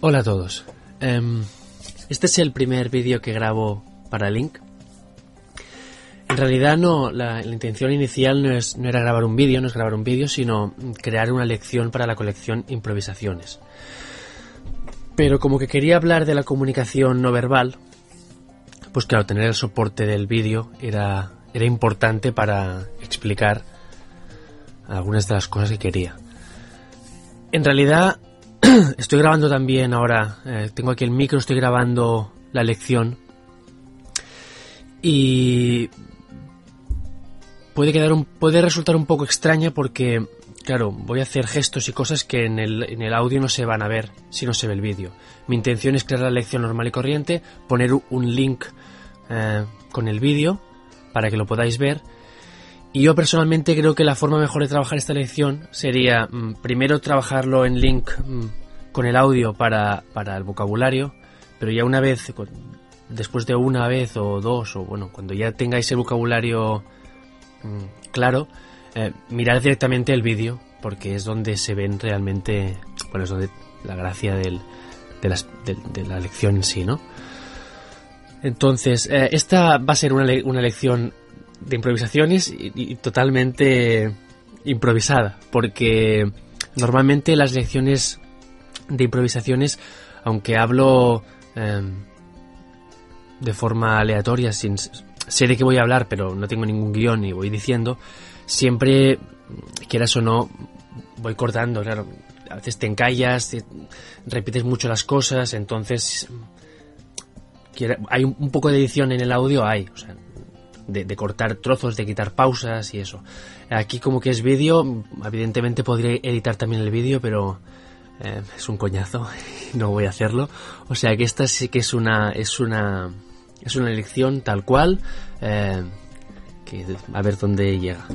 Hola a todos. Em, este es el primer vídeo que grabo para Link. En realidad no, la, intención inicial no, es, no era grabar un vídeo, no es grabar un vídeo, sino crear una lección para la colección Improvisaciones. Pero como que quería hablar de la comunicación no verbal, pues claro, tener el soporte del vídeo era, era importante para explicar algunas de las cosas que quería. En realidad estoy grabando también ahora, eh, tengo aquí el micro, estoy grabando la lección y puede quedar puede resultar un poco extraña porque claro, voy a hacer gestos y cosas que en el, en el audio no se van a ver si no se ve el vídeo. Mi intención es crear la lección normal y corriente, poner un link eh, con el vídeo para que lo podáis ver y yo personalmente creo que la forma mejor de trabajar esta lección sería mm, primero trabajarlo en link mm, con el audio para, el vocabulario, pero ya una vez, después de una vez o dos, o bueno, cuando ya tengáis el vocabulario mm, claro, eh, mirad directamente el vídeo, porque es donde se ven realmente, bueno, es donde la gracia del, de, la lección en sí, ¿no? Entonces, eh, esta va a ser una, una lección de improvisaciones y, totalmente improvisada, porque normalmente las lecciones de improvisaciones, aunque hablo em, de forma aleatoria, sin sé de qué voy a hablar, pero no tengo ningún guion y voy diciendo, siempre, quieras o no, voy cortando, claro. A veces te encallas, repites mucho las cosas, entonces hay un poco de edición en el audio, hay. O sea, de, cortar trozos, de quitar pausas y eso. Aquí como que es vídeo, evidentemente podría editar también el vídeo, pero eh, es un coñazo y no voy a hacerlo. O sea que esta sí que es una es una es una elección tal cual eh, que a ver dónde llega.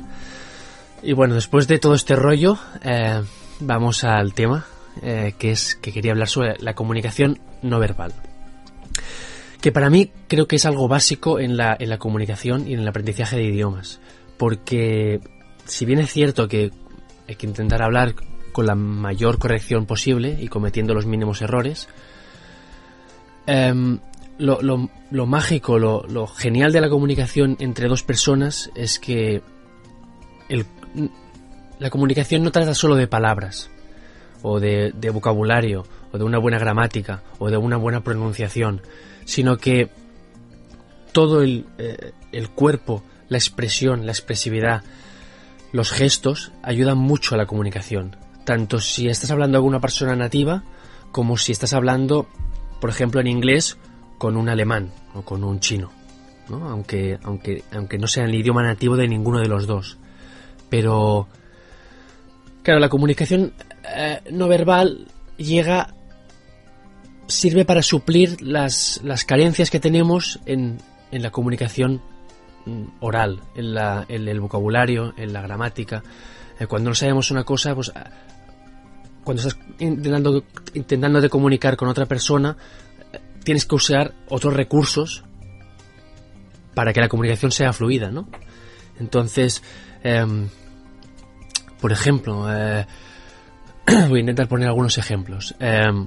Y bueno, después de todo este rollo, eh, vamos al tema que es que quería hablar sobre la comunicación no verbal que para mí creo que es algo básico en la, en la comunicación y en el aprendizaje de idiomas. Porque si bien es cierto que hay que intentar hablar con la mayor corrección posible y cometiendo los mínimos errores, em, lo, lo, mágico, lo, lo, genial de la comunicación entre dos personas es que el, la comunicación no trata solo de palabras, o de, de vocabulario, o de una buena gramática, o de una buena pronunciación, sino que todo el, eh, el cuerpo, la expresión, la expresividad, los gestos ayudan mucho a la comunicación. Tanto si estás hablando con una persona nativa como si estás hablando, por ejemplo, en inglés con un alemán o con un chino. ¿no? Aunque, aunque, aunque no sea el idioma nativo de ninguno de los dos. Pero, claro, la comunicación eh, no verbal llega sirve para suplir las, las carencias que tenemos en, en la comunicación mm, oral, en, la, en, el vocabulario, en la gramática. Eh, cuando no sabemos una cosa, pues ah, cuando estás intentando, intentando de comunicar con otra persona, eh, tienes que usar otros recursos para que la comunicación sea fluida, ¿no? Entonces, em, por ejemplo, eh, voy a intentar poner algunos ejemplos. Em,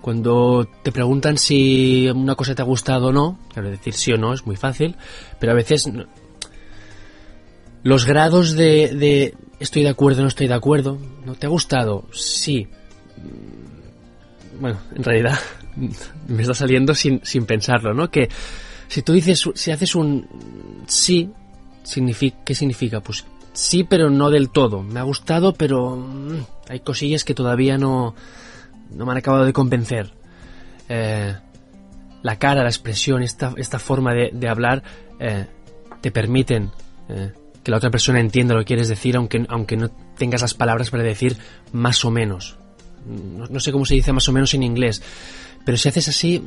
cuando te preguntan si una cosa te ha gustado o no, claro, decir sí o no es muy fácil, pero a veces los grados de, de estoy de acuerdo, no estoy de acuerdo, ¿no te ha gustado? Sí. Bueno, en realidad me está saliendo sin, sin pensarlo, ¿no? Que si tú dices, si haces un sí, ¿qué significa? Pues sí, pero no del todo. Me ha gustado, pero mm, hay cosillas que todavía no, no me han acabado de convencer. Eh, la cara, la expresión, esta, esta forma de, hablar eh, te permiten eh, que la otra persona entienda lo que quieres decir, aunque, aunque no tengas las palabras para decir más o menos. No, sé cómo se dice más o menos en inglés, pero si haces así,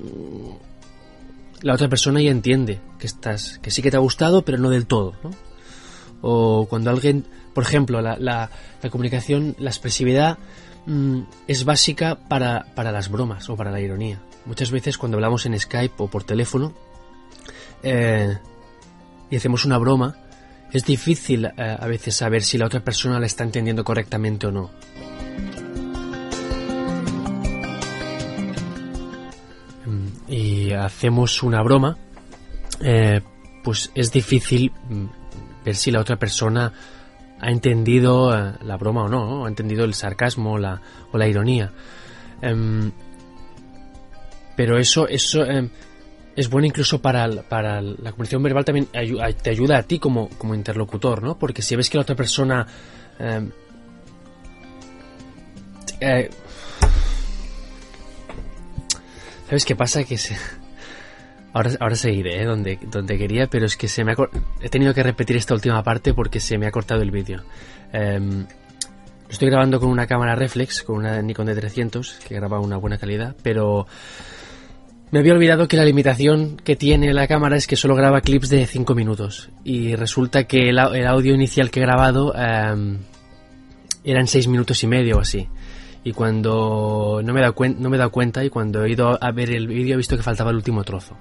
la otra persona ya entiende que estás, que sí que te ha gustado, pero no del todo. O cuando alguien, por ejemplo, la, comunicación, la expresividad Mm, es básica para, las bromas o para la ironía. Muchas veces cuando hablamos en Skype o por teléfono eh, y hacemos una broma, es difícil eh, a veces saber si la otra persona la está entendiendo correctamente o no. si hacemos una broma, eh, pues es difícil mm, ver si la otra persona ha entendido eh, la broma o no, ha entendido el sarcasmo la, o la ironía. Em, pero eso, eso em, es bueno incluso para, para la comunicación verbal, también te ayuda a ti como, como interlocutor, ¿no? Porque si ves que la otra persona... Em, eh, ¿Sabes qué pasa? Que se... Ahora, ahora seguiré ¿eh? donde, quería, pero es que se me ha... he tenido que repetir esta última parte porque se me ha cortado el vídeo. Em, estoy grabando con una cámara reflex, con una Nikon D300, que graba una buena calidad, pero me había olvidado que la limitación que tiene la cámara es que solo graba clips de 5 minutos. Y resulta que el, audio inicial que he grabado em, eran 6 minutos y medio o así y cuando no me dado, no me he dado cuenta y cuando he ido a ver el vídeo he visto que faltaba el último trozo.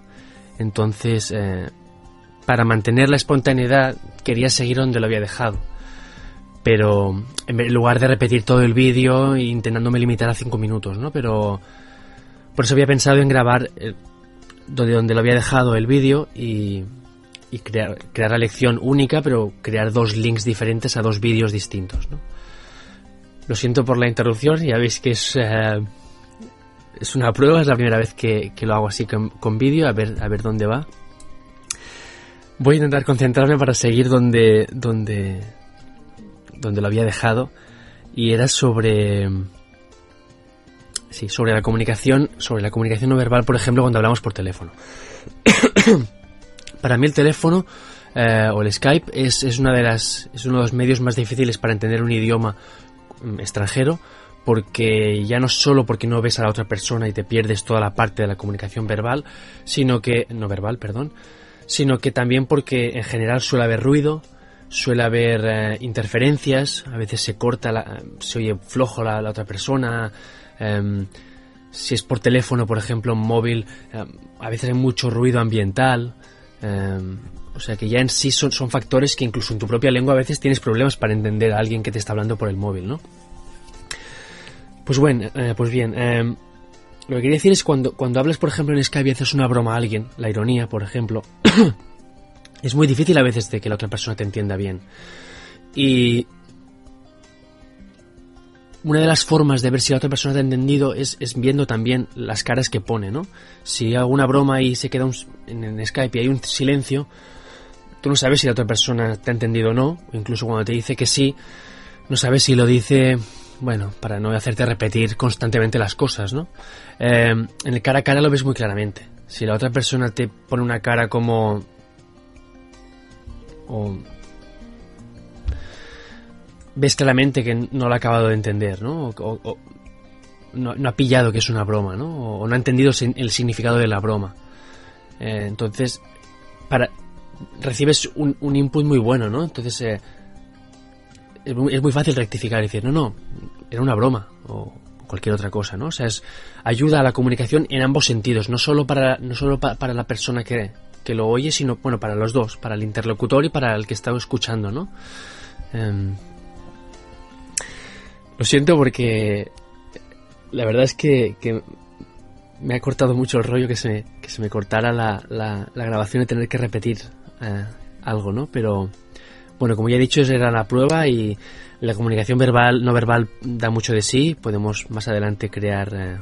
Entonces, eh, para mantener la espontaneidad quería seguir donde lo había dejado. Pero en lugar de repetir todo el vídeo intentándome limitar a 5 minutos, ¿no? Pero por eso había pensado en grabar eh, donde, donde lo había dejado el vídeo y, y crear, crear la lección única, pero crear dos links diferentes a dos vídeos distintos, ¿no? Lo siento por la interrupción, ya veis que es, eh, es una prueba, es la primera vez que, lo hago así con, vídeo, a ver, a ver dónde va. Voy a intentar concentrarme para seguir donde, donde, donde lo había dejado y era sobre sí, sobre la comunicación, sobre la comunicación no verbal, por ejemplo, cuando hablamos por teléfono. para mí el teléfono eh, o el Skype es, es, una de las, es uno de los medios más difíciles para entender un idioma extranjero porque ya no solo porque no ves a la otra persona y te pierdes toda la parte de la comunicación verbal, sino que no verbal, perdón, sino que también porque en general suele haber ruido, suele haber eh, interferencias, a veces se corta, la, se oye flojo la, otra persona, em, si es por teléfono, por ejemplo, móvil, em, a veces hay mucho ruido ambiental. Em, o sea que ya en sí son, son factores que incluso en tu propia lengua a veces tienes problemas para entender a alguien que te está hablando por el móvil, ¿no? Pues bueno, eh, pues bien, em, lo que quería decir es cuando, cuando hablas, por ejemplo, en Skype y haces una broma a alguien, la ironía, por ejemplo, es muy difícil a veces de que la otra persona te entienda bien. Y una de las formas de ver si la otra persona te ha entendido es, viendo también las caras que pone, ¿no? Si hago una broma y se queda en Skype y hay un silencio, tú no sabes si la otra persona te ha entendido o no, incluso cuando te dice que sí, no sabes si lo dice, bueno, para no hacerte repetir constantemente las cosas, ¿no? Eh, en el cara a cara lo ves muy claramente. Si la otra persona te pone una cara como... O, ves claramente que no lo ha acabado de entender, ¿no? O, no, ha pillado que es una broma, ¿no? O, no ha entendido el significado de la broma. Eh, entonces, para, recibes un, un, input muy bueno, ¿no? Entonces eh, es, muy, fácil rectificar y decir, no, no, era una broma o cualquier otra cosa, ¿no? O sea, es ayuda a la comunicación en ambos sentidos, no solo para, no solo para la persona que, que lo oye, sino, bueno, para los dos, para el interlocutor y para el que está escuchando, ¿no? Em, lo siento porque la verdad es que, me ha cortado mucho el rollo que se, que se me cortara la, la, la grabación y tener que repetir eh, algo, ¿no? Pero bueno, como ya he dicho, era la prueba y la comunicación verbal, no verbal da mucho de sí. Podemos más adelante crear eh,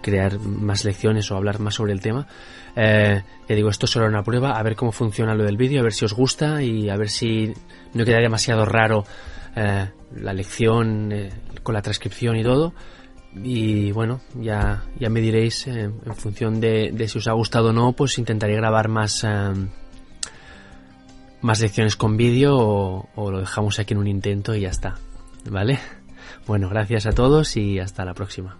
crear más lecciones o hablar más sobre el tema. Eh, ya digo, esto es solo una prueba, a ver cómo funciona lo del vídeo, a ver si os gusta y a ver si no queda demasiado raro la lección con la transcripción y todo y bueno, ya, ya me diréis eh, en función de, si os ha gustado o no, pues intentaré grabar más, eh, más lecciones con vídeo o, o, lo dejamos aquí en un intento y ya está, ¿vale? Bueno, gracias a todos y hasta la próxima.